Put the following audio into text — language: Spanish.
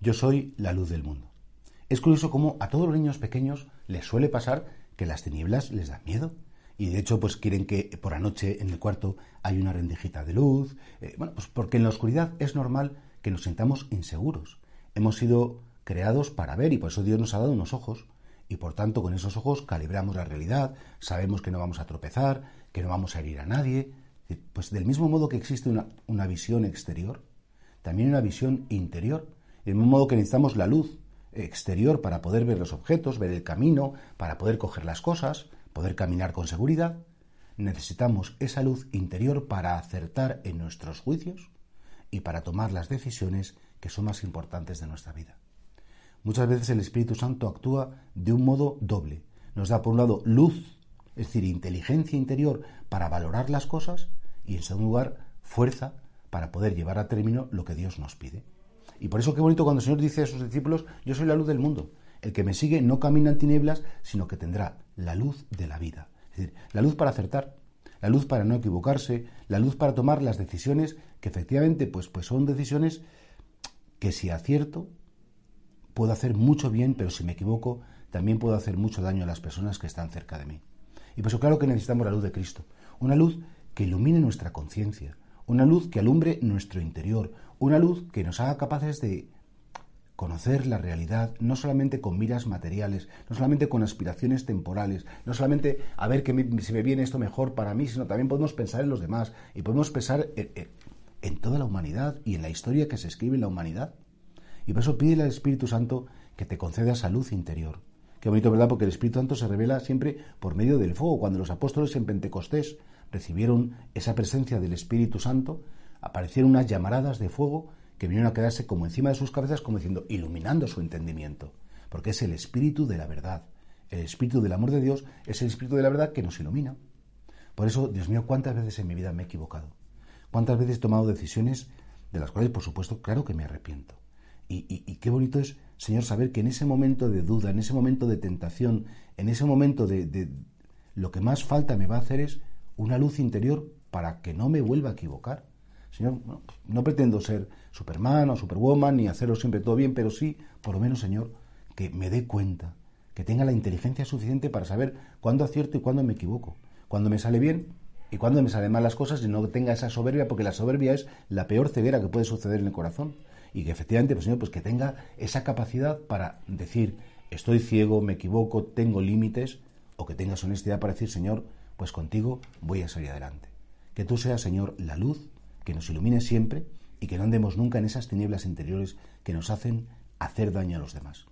yo soy la luz del mundo. Es curioso cómo a todos los niños pequeños les suele pasar que las tinieblas les dan miedo. Y de hecho, pues quieren que por la noche en el cuarto hay una rendijita de luz. Eh, bueno, pues porque en la oscuridad es normal que nos sintamos inseguros. Hemos sido creados para ver y por eso Dios nos ha dado unos ojos. Y por tanto, con esos ojos calibramos la realidad, sabemos que no vamos a tropezar, que no vamos a herir a nadie. Pues del mismo modo que existe una, una visión exterior, también una visión interior. Del mismo modo que necesitamos la luz exterior para poder ver los objetos, ver el camino, para poder coger las cosas, poder caminar con seguridad, necesitamos esa luz interior para acertar en nuestros juicios y para tomar las decisiones que son más importantes de nuestra vida. Muchas veces el Espíritu Santo actúa de un modo doble. Nos da por un lado luz, es decir, inteligencia interior para valorar las cosas y en segundo lugar fuerza para poder llevar a término lo que Dios nos pide. Y por eso qué bonito cuando el Señor dice a sus discípulos, yo soy la luz del mundo. El que me sigue no camina en tinieblas, sino que tendrá la luz de la vida. Es decir, la luz para acertar, la luz para no equivocarse, la luz para tomar las decisiones que efectivamente pues, pues son decisiones que si acierto puedo hacer mucho bien, pero si me equivoco también puedo hacer mucho daño a las personas que están cerca de mí. Y por eso claro que necesitamos la luz de Cristo, una luz que ilumine nuestra conciencia, una luz que alumbre nuestro interior, una luz que nos haga capaces de conocer la realidad, no solamente con miras materiales, no solamente con aspiraciones temporales, no solamente a ver que si me viene esto mejor para mí, sino también podemos pensar en los demás y podemos pensar en, toda la humanidad y en la historia que se escribe en la humanidad. Y por eso pide al Espíritu Santo que te conceda esa luz interior. Qué bonito, ¿verdad? Porque el Espíritu Santo se revela siempre por medio del fuego. Cuando los apóstoles en Pentecostés recibieron esa presencia del Espíritu Santo, aparecieron unas llamaradas de fuego que vinieron a quedarse como encima de sus cabezas, como diciendo, iluminando su entendimiento, porque es el Espíritu de la verdad. El Espíritu del amor de Dios es el Espíritu de la verdad que nos ilumina. Por eso, Dios mío, ¿cuántas veces en mi vida me he equivocado? ¿Cuántas veces he tomado decisiones de las cuales, por supuesto, claro que me arrepiento? Y, qué bonito es, Señor, saber que en ese momento de duda, en ese momento de tentación, en ese momento de, de lo que más falta me va a hacer es una luz interior para que no me vuelva a equivocar. Señor, no, pretendo ser Superman o Superwoman ni hacerlo siempre todo bien, pero sí, por lo menos, Señor, que me dé cuenta, que tenga la inteligencia suficiente para saber cuándo acierto y cuándo me equivoco, cuándo me sale bien y cuándo me salen mal las cosas y no tenga esa soberbia, porque la soberbia es la peor ceguera que puede suceder en el corazón. Y que efectivamente, pues, Señor, pues que tenga esa capacidad para decir, estoy ciego, me equivoco, tengo límites, o que tengas honestidad para decir, Señor, pues contigo voy a salir adelante. Que tú seas, Señor, la luz que nos ilumine siempre y que no andemos nunca en esas tinieblas interiores que nos hacen hacer daño a los demás.